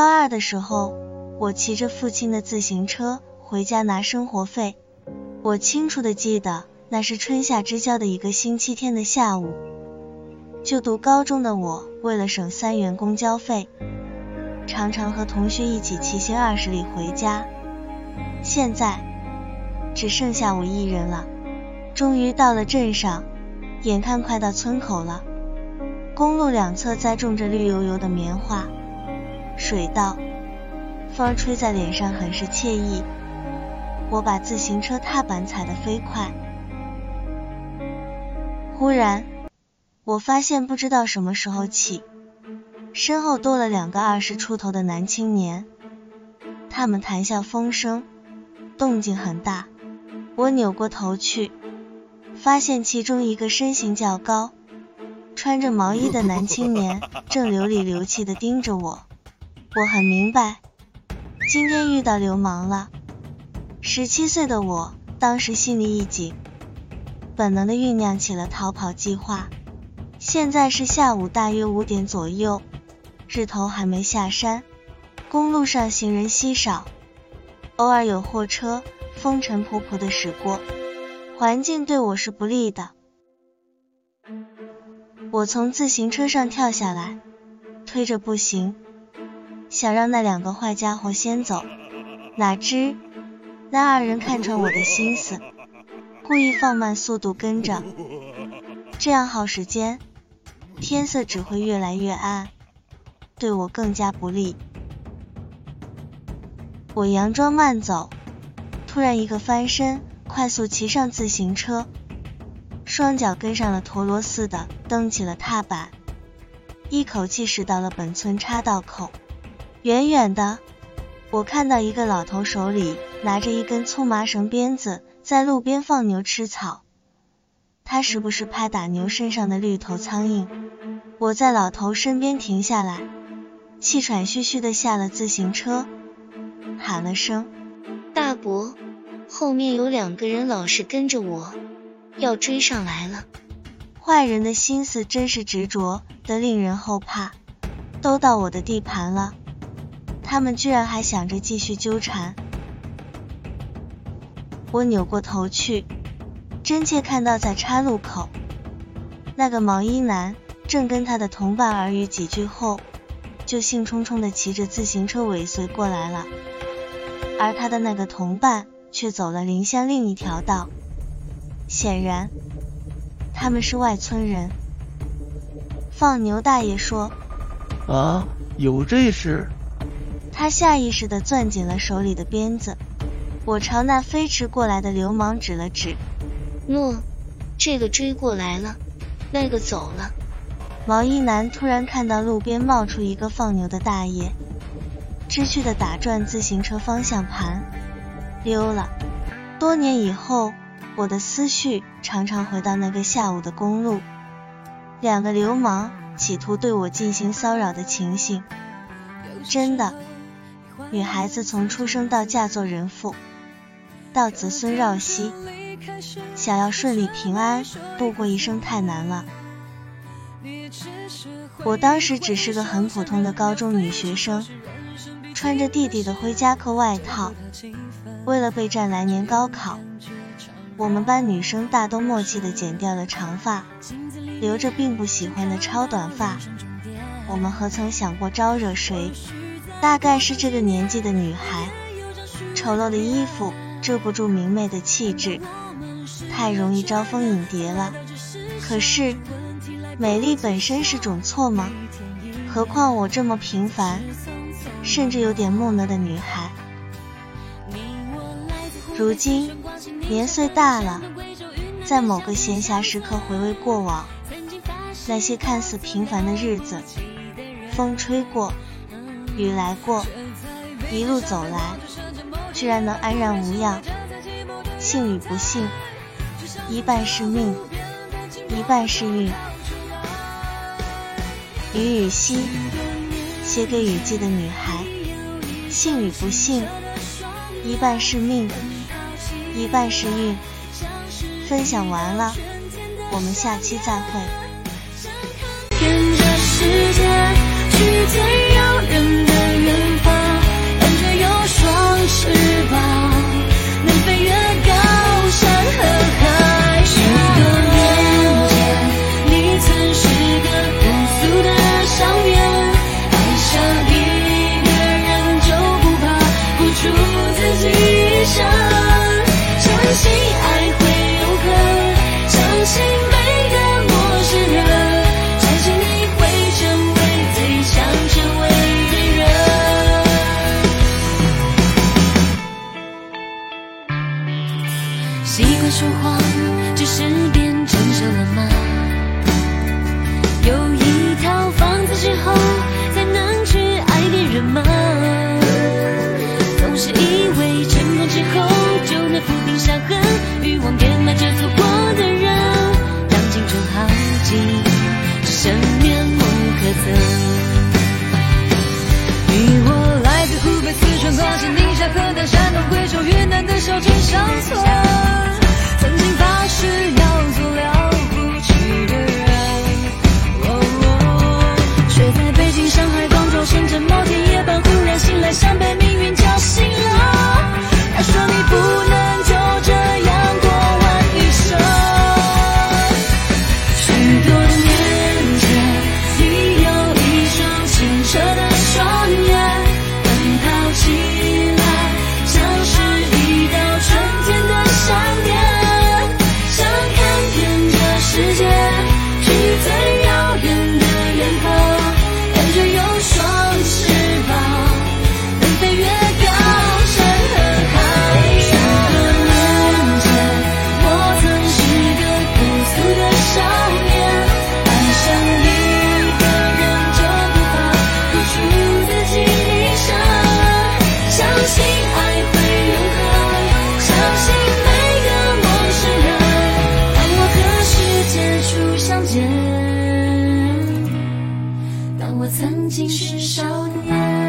高二的时候，我骑着父亲的自行车回家拿生活费。我清楚的记得，那是春夏之交的一个星期天的下午。就读高中的我，为了省三元公交费，常常和同学一起骑行二十里回家。现在只剩下我一人了。终于到了镇上，眼看快到村口了。公路两侧栽种着绿油油的棉花、水稻，风吹在脸上很是惬意。我把自行车踏板踩得飞快，忽然我发现，不知道什么时候起，身后多了两个二十出头的男青年，他们谈笑风生，动静很大。我扭过头去，发现其中一个身形较高。穿着毛衣的男青年正流里流气的盯着我，我很明白，今天遇到流氓了。十七岁的我当时心里一紧，本能的酝酿起了逃跑计划。现在是下午大约五点左右，日头还没下山，公路上行人稀少，偶尔有货车风尘仆仆的驶过，环境对我是不利的。我从自行车上跳下来，推着步行，想让那两个坏家伙先走。哪知那二人看穿我的心思，故意放慢速度跟着，这样耗时间，天色只会越来越暗，对我更加不利。我佯装慢走，突然一个翻身，快速骑上自行车。双脚跟上了陀螺似的蹬起了踏板，一口气驶到了本村岔道口。远远的，我看到一个老头手里拿着一根粗麻绳鞭子，在路边放牛吃草。他时不时拍打牛身上的绿头苍蝇。我在老头身边停下来，气喘吁吁的下了自行车，喊了声：“大伯，后面有两个人老是跟着我。”要追上来了，坏人的心思真是执着的令人后怕。都到我的地盘了，他们居然还想着继续纠缠。我扭过头去，真切看到在岔路口，那个毛衣男正跟他的同伴耳语几句后，就兴冲冲的骑着自行车尾随过来了，而他的那个同伴却走了邻乡另一条道。显然，他们是外村人。放牛大爷说：“啊，有这事？”他下意识地攥紧了手里的鞭子。我朝那飞驰过来的流氓指了指：“诺，这个追过来了，那个走了。”毛衣男突然看到路边冒出一个放牛的大爷，知趣的打转自行车方向盘，溜了。多年以后。我的思绪常常回到那个下午的公路，两个流氓企图对我进行骚扰的情形。真的，女孩子从出生到嫁作人妇，到子孙绕膝，想要顺利平安度过一生太难了。我当时只是个很普通的高中女学生，穿着弟弟的灰夹克外套，为了备战来年高考。我们班女生大都默契的剪掉了长发，留着并不喜欢的超短发。我们何曾想过招惹谁？大概是这个年纪的女孩，丑陋的衣服遮不住明媚的气质，太容易招蜂引蝶了。可是，美丽本身是种错吗？何况我这么平凡，甚至有点木讷的女孩，如今。年岁大了，在某个闲暇时刻回味过往，那些看似平凡的日子，风吹过，雨来过，一路走来，居然能安然无恙。幸与不幸，一半是命，一半是运。雨雨溪，写给雨季的女孩。幸与不幸，一半是命。一半是运，分享完了，我们下期再会。跟着时间去最遥远的远山东贵州云南的小镇乡村。曾经是少年。